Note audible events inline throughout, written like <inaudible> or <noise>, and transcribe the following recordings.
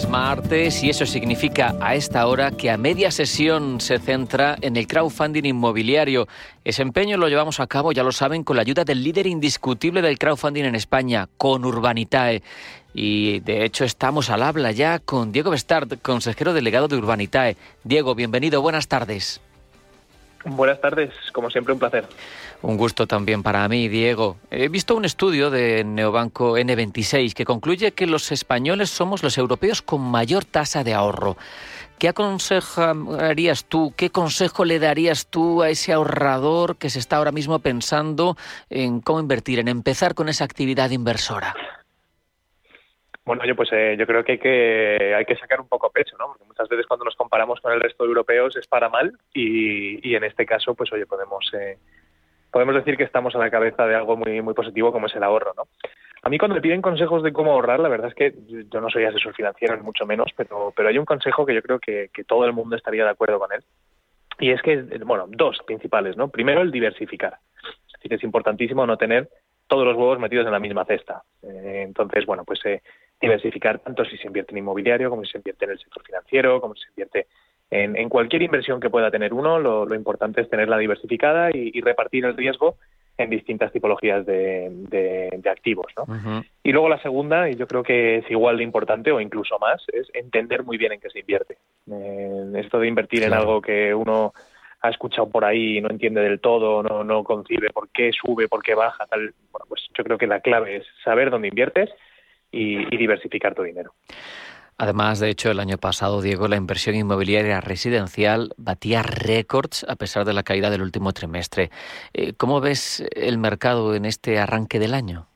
Es martes y eso significa a esta hora que a media sesión se centra en el crowdfunding inmobiliario. Ese empeño lo llevamos a cabo, ya lo saben, con la ayuda del líder indiscutible del crowdfunding en España, con Urbanitae. Y de hecho estamos al habla ya con Diego Bestard, consejero delegado de Urbanitae. Diego, bienvenido, buenas tardes. Buenas tardes, como siempre un placer. Un gusto también para mí, Diego. He visto un estudio de Neobanco N26 que concluye que los españoles somos los europeos con mayor tasa de ahorro. ¿Qué aconsejarías tú, qué consejo le darías tú a ese ahorrador que se está ahora mismo pensando en cómo invertir, en empezar con esa actividad inversora? Bueno, yo pues eh, yo creo que hay, que hay que sacar un poco pecho, ¿no? Porque muchas veces cuando nos comparamos con el resto de europeos es para mal y, y en este caso, pues oye, podemos eh, podemos decir que estamos a la cabeza de algo muy, muy positivo como es el ahorro, ¿no? A mí cuando me piden consejos de cómo ahorrar, la verdad es que yo no soy asesor financiero, ni mucho menos, pero, pero hay un consejo que yo creo que, que todo el mundo estaría de acuerdo con él. Y es que, bueno, dos principales, ¿no? Primero, el diversificar. Es decir, es importantísimo no tener todos los huevos metidos en la misma cesta. Eh, entonces, bueno, pues eh, diversificar tanto si se invierte en inmobiliario, como si se invierte en el sector financiero, como si se invierte en, en cualquier inversión que pueda tener uno, lo, lo importante es tenerla diversificada y, y, repartir el riesgo en distintas tipologías de, de, de activos. ¿no? Uh -huh. Y luego la segunda, y yo creo que es igual de importante o incluso más, es entender muy bien en qué se invierte. Eh, esto de invertir claro. en algo que uno ha escuchado por ahí y no entiende del todo, no, no concibe por qué sube, por qué baja, tal. Bueno, pues yo creo que la clave es saber dónde inviertes y, y diversificar tu dinero. Además, de hecho, el año pasado, Diego, la inversión inmobiliaria residencial batía récords a pesar de la caída del último trimestre. Eh, ¿Cómo ves el mercado en este arranque del año?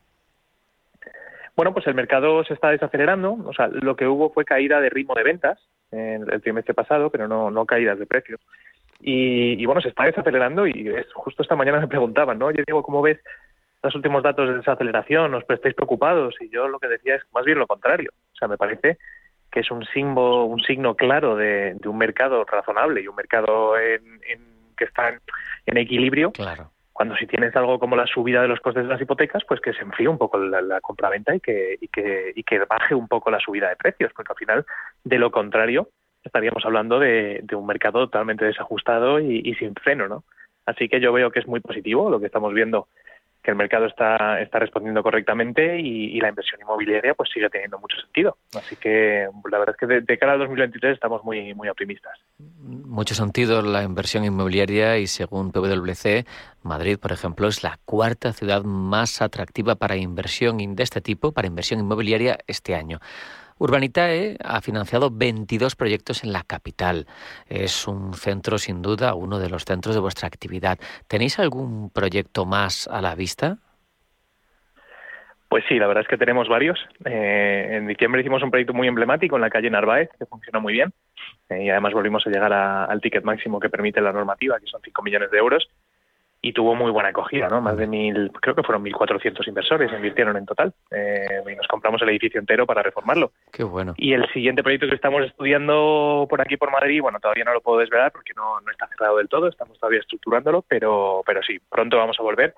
Bueno, pues el mercado se está desacelerando. O sea, lo que hubo fue caída de ritmo de ventas en el trimestre pasado, pero no, no caídas de precios. Y, y, bueno, se está desacelerando y es, justo esta mañana me preguntaban, ¿no? Yo digo, ¿cómo ves los últimos datos de desaceleración? ¿Os estáis preocupados? Y yo lo que decía es más bien lo contrario. O sea, me parece que es un signo, un signo claro de, de un mercado razonable y un mercado en, en, que está en, en equilibrio. Claro. Cuando si tienes algo como la subida de los costes de las hipotecas, pues que se enfríe un poco la, la compraventa y que, y, que, y que baje un poco la subida de precios, porque al final, de lo contrario, estaríamos hablando de, de un mercado totalmente desajustado y, y sin freno, ¿no? Así que yo veo que es muy positivo lo que estamos viendo que el mercado está, está respondiendo correctamente y, la inversión inmobiliaria pues sigue teniendo mucho sentido. Así que la verdad es que de, de, cara al 2023 estamos muy, muy optimistas. Mucho sentido la inversión inmobiliaria y según PwC, Madrid, por ejemplo, es la cuarta ciudad más atractiva para inversión de este tipo, para inversión inmobiliaria este año. Urbanitae ha financiado 22 proyectos en la capital. Es un centro, sin duda, uno de los centros de vuestra actividad. ¿Tenéis algún proyecto más a la vista? Pues sí, la verdad es que tenemos varios. Eh, en diciembre hicimos un proyecto muy emblemático en la calle Narváez, que funcionó muy bien. Eh, y además volvimos a llegar al ticket máximo que permite la normativa, que son 5 millones de euros y tuvo muy buena acogida, ¿no? Más de mil, creo que fueron 1.400 inversores invirtieron en total eh, y nos compramos el edificio entero para reformarlo. Qué bueno. Y el siguiente proyecto que estamos estudiando por aquí por Madrid, bueno, todavía no lo puedo desvelar porque no, no está cerrado del todo, estamos todavía estructurándolo, pero, pero sí, pronto vamos a volver.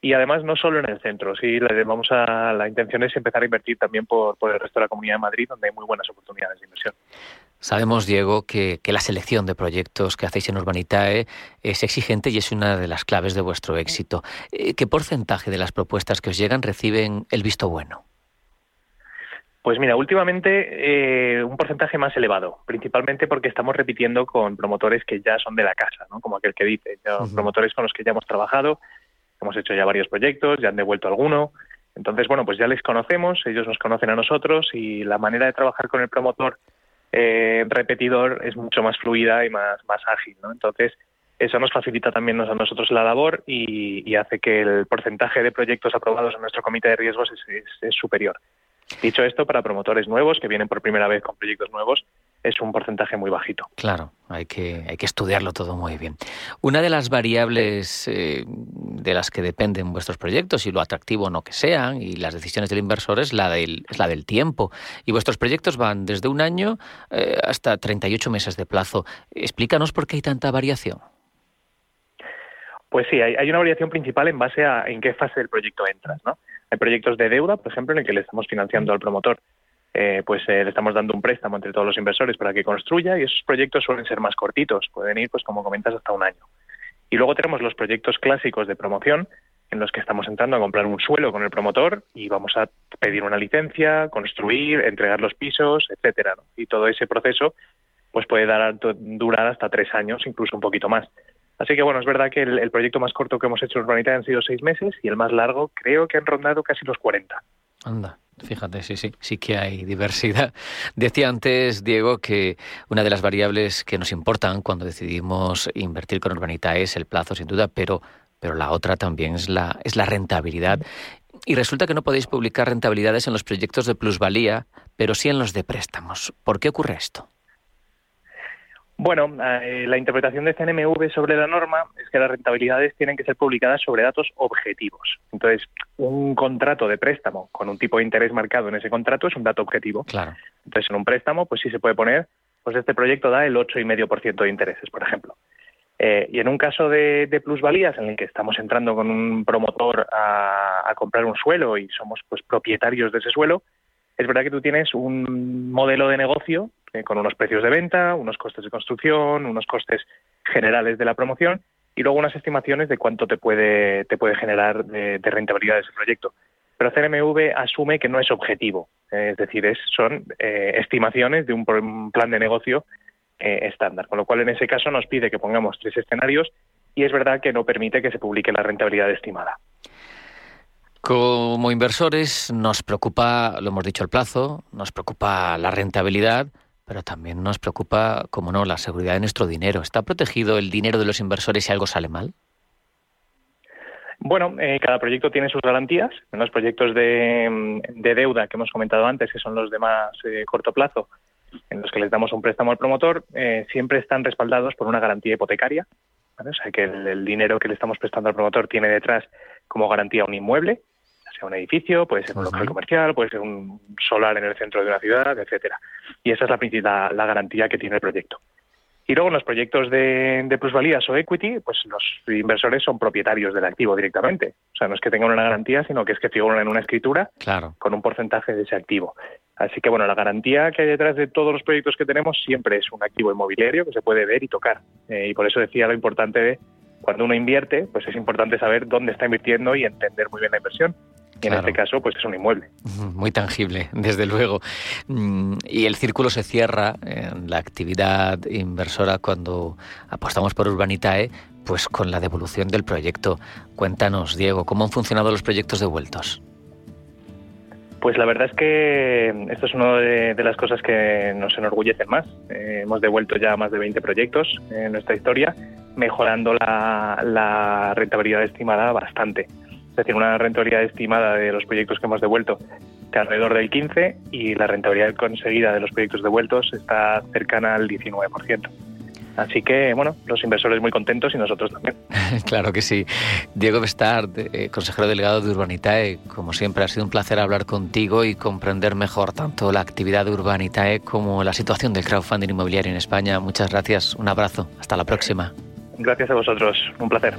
Y además no solo en el centro, sí, vamos a, la intención es empezar a invertir también por, por el resto de la Comunidad de Madrid, donde hay muy buenas oportunidades de inversión. Sabemos, Diego, que, que, la selección de proyectos que hacéis en Urbanitae es exigente y es una de las claves de vuestro éxito. Eh, ¿Qué porcentaje de las propuestas que os llegan reciben el visto bueno? Pues mira, últimamente eh, un porcentaje más elevado, principalmente porque estamos repitiendo con promotores que ya son de la casa, ¿no? como aquel que dice, ya, uh -huh. promotores con los que ya hemos trabajado, hemos hecho ya varios proyectos, ya han devuelto alguno. Entonces, bueno, pues ya les conocemos, ellos nos conocen a nosotros y la manera de trabajar con el promotor eh, repetidor es mucho más fluida y más, más ágil, ¿no? Entonces, eso nos facilita también a nosotros la labor y, y, hace que el porcentaje de proyectos aprobados en nuestro comité de riesgos es, es, es superior. Dicho esto, para promotores nuevos que vienen por primera vez con proyectos nuevos, es un porcentaje muy bajito. Claro, hay que, hay que estudiarlo todo muy bien. Una de las variables eh, de las que dependen vuestros proyectos y lo atractivo o no que sean y las decisiones del inversor es la del, es la del tiempo. Y vuestros proyectos van desde un año eh, hasta 38 meses de plazo. Explícanos por qué hay tanta variación. Pues sí, hay, una variación principal en base a en qué fase del proyecto entras, ¿no? Hay proyectos de deuda, por ejemplo, en el que le estamos financiando al promotor, eh, pues eh, le estamos dando un préstamo entre todos los inversores para que construya y esos proyectos suelen ser más cortitos, pueden ir, pues como comentas, hasta un año. Y luego tenemos los proyectos clásicos de promoción, en los que estamos entrando a comprar un suelo con el promotor y vamos a pedir una licencia, construir, entregar los pisos, etcétera. Y todo ese proceso pues puede dar, durar hasta tres años, incluso un poquito más. Así que bueno, es verdad que el, proyecto más corto que hemos hecho en Urbanita han sido seis meses y el más largo creo que han rondado casi los 40. Anda. Fíjate, sí, sí, sí que hay diversidad. <laughs> Decía antes, Diego, que una de las variables que nos importan cuando decidimos invertir con Urbanita es el plazo, sin duda, pero, pero la otra también es la, es la rentabilidad. Y resulta que no podéis publicar rentabilidades en los proyectos de plusvalía, pero sí en los de préstamos. ¿Por qué ocurre esto? Bueno, eh, la interpretación de CNMV sobre la norma es que las rentabilidades tienen que ser publicadas sobre datos objetivos. Entonces, un contrato de préstamo con un tipo de interés marcado en ese contrato es un dato objetivo. Claro. Entonces, en un préstamo, pues sí se puede poner, pues este proyecto da el 8,5% de intereses, por ejemplo. Eh, y en un caso de, plusvalías en el que estamos entrando con un promotor a, a comprar un suelo y somos pues propietarios de ese suelo, es verdad que tú tienes un modelo de negocio eh, con unos precios de venta, unos costes de construcción, unos costes generales de la promoción y luego unas estimaciones de cuánto te puede, te puede generar de, rentabilidad ese proyecto. Pero CNMV asume que no es objetivo, eh, es decir, son eh, estimaciones de un, plan de negocio estándar, con lo cual en ese caso nos pide que pongamos tres escenarios y es verdad que no permite que se publique la rentabilidad estimada. Como inversores nos preocupa, lo hemos dicho, el plazo, nos preocupa la rentabilidad, pero también nos preocupa, como no, la seguridad de nuestro dinero. ¿Está protegido el dinero de los inversores si algo sale mal? Bueno, eh, cada proyecto tiene sus garantías. En los proyectos de, deuda que hemos comentado antes, que son los de más eh, corto plazo, en los que les damos un préstamo al promotor, eh, siempre están respaldados por una garantía hipotecaria. O sea, que el, dinero que le estamos prestando al promotor tiene detrás como garantía un inmueble un edificio, puede ser un local comercial, puede ser un solar en el centro de una ciudad, etcétera. Y esa es la, principal la garantía que tiene el proyecto. Y luego en los proyectos de, de, plusvalías o equity, pues los inversores son propietarios del activo directamente. O sea, no es que tengan una garantía, sino que es que figuran en una escritura con un porcentaje de ese activo. Así que bueno, la garantía que hay detrás de todos los proyectos que tenemos siempre es un activo inmobiliario que se puede ver y tocar. Eh, y por eso decía lo importante de cuando uno invierte, pues es importante saber dónde está invirtiendo y entender muy bien la inversión. Y en este caso, pues es un inmueble. Muy tangible, <laughs> desde luego. Mm, y el círculo se cierra en la actividad inversora cuando apostamos por Urbanitae, pues con la devolución del proyecto. Cuéntanos, Diego, ¿cómo han funcionado los proyectos devueltos? Pues la verdad es que esto es una de, las cosas que nos enorgullecen más. Eh, hemos devuelto ya más de 20 proyectos en nuestra historia, mejorando la rentabilidad estimada bastante. Es decir, una rentabilidad estimada de los proyectos que hemos devuelto de alrededor del 15 y la rentabilidad conseguida de los proyectos devueltos está cercana al 19%. Así que, bueno, los inversores muy contentos y nosotros también. <laughs> claro que sí. Diego Bestard, eh, consejero delegado de Urbanitae, como siempre ha sido un placer hablar contigo y comprender mejor tanto la actividad de Urbanitae como la situación del crowdfunding inmobiliario en España. Muchas gracias, un abrazo, hasta la próxima. Gracias a vosotros, un placer.